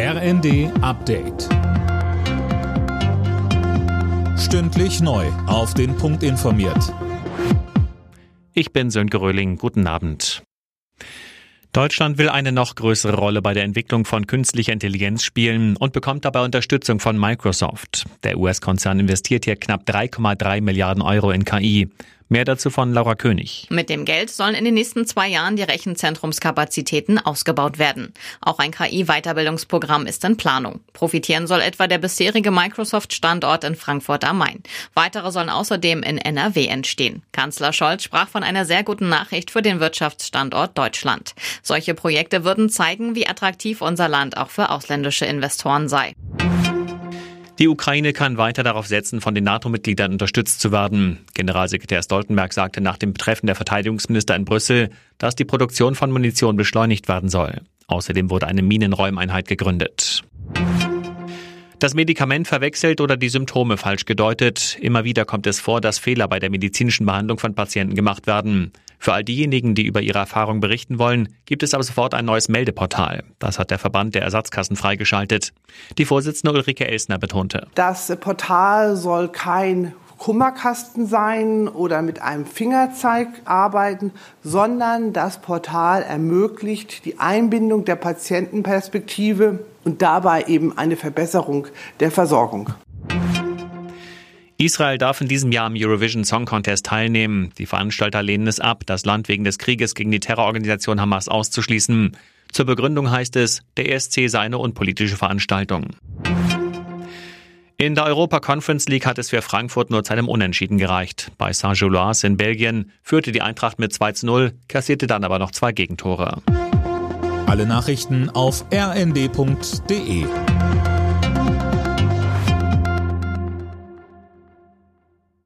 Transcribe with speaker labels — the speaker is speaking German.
Speaker 1: RND Update. Stündlich neu. Auf den Punkt informiert.
Speaker 2: Ich bin Sönke Röhling. Guten Abend. Deutschland will eine noch größere Rolle bei der Entwicklung von künstlicher Intelligenz spielen und bekommt dabei Unterstützung von Microsoft. Der US-Konzern investiert hier knapp 3,3 Milliarden Euro in KI. Mehr dazu von Laura König.
Speaker 3: Mit dem Geld sollen in den nächsten zwei Jahren die Rechenzentrumskapazitäten ausgebaut werden. Auch ein KI-Weiterbildungsprogramm ist in Planung. Profitieren soll etwa der bisherige Microsoft-Standort in Frankfurt am Main. Weitere sollen außerdem in NRW entstehen. Kanzler Scholz sprach von einer sehr guten Nachricht für den Wirtschaftsstandort Deutschland. Solche Projekte würden zeigen, wie attraktiv unser Land auch für ausländische Investoren sei.
Speaker 2: Die Ukraine kann weiter darauf setzen, von den NATO-Mitgliedern unterstützt zu werden. Generalsekretär Stoltenberg sagte nach dem Treffen der Verteidigungsminister in Brüssel, dass die Produktion von Munition beschleunigt werden soll. Außerdem wurde eine Minenräumeinheit gegründet. Das Medikament verwechselt oder die Symptome falsch gedeutet. Immer wieder kommt es vor, dass Fehler bei der medizinischen Behandlung von Patienten gemacht werden. Für all diejenigen, die über ihre Erfahrung berichten wollen, gibt es ab sofort ein neues Meldeportal. Das hat der Verband der Ersatzkassen freigeschaltet. Die Vorsitzende Ulrike Elsner betonte.
Speaker 4: Das Portal soll kein Kummerkasten sein oder mit einem Fingerzeig arbeiten, sondern das Portal ermöglicht die Einbindung der Patientenperspektive und dabei eben eine Verbesserung der Versorgung.
Speaker 2: Israel darf in diesem Jahr am Eurovision Song Contest teilnehmen. Die Veranstalter lehnen es ab, das Land wegen des Krieges gegen die Terrororganisation Hamas auszuschließen. Zur Begründung heißt es, der ESC sei eine unpolitische Veranstaltung. In der Europa Conference League hat es für Frankfurt nur zu einem Unentschieden gereicht. Bei Saint-Gilloise in Belgien führte die Eintracht mit 2 zu 0, kassierte dann aber noch zwei Gegentore.
Speaker 1: Alle Nachrichten auf rnd.de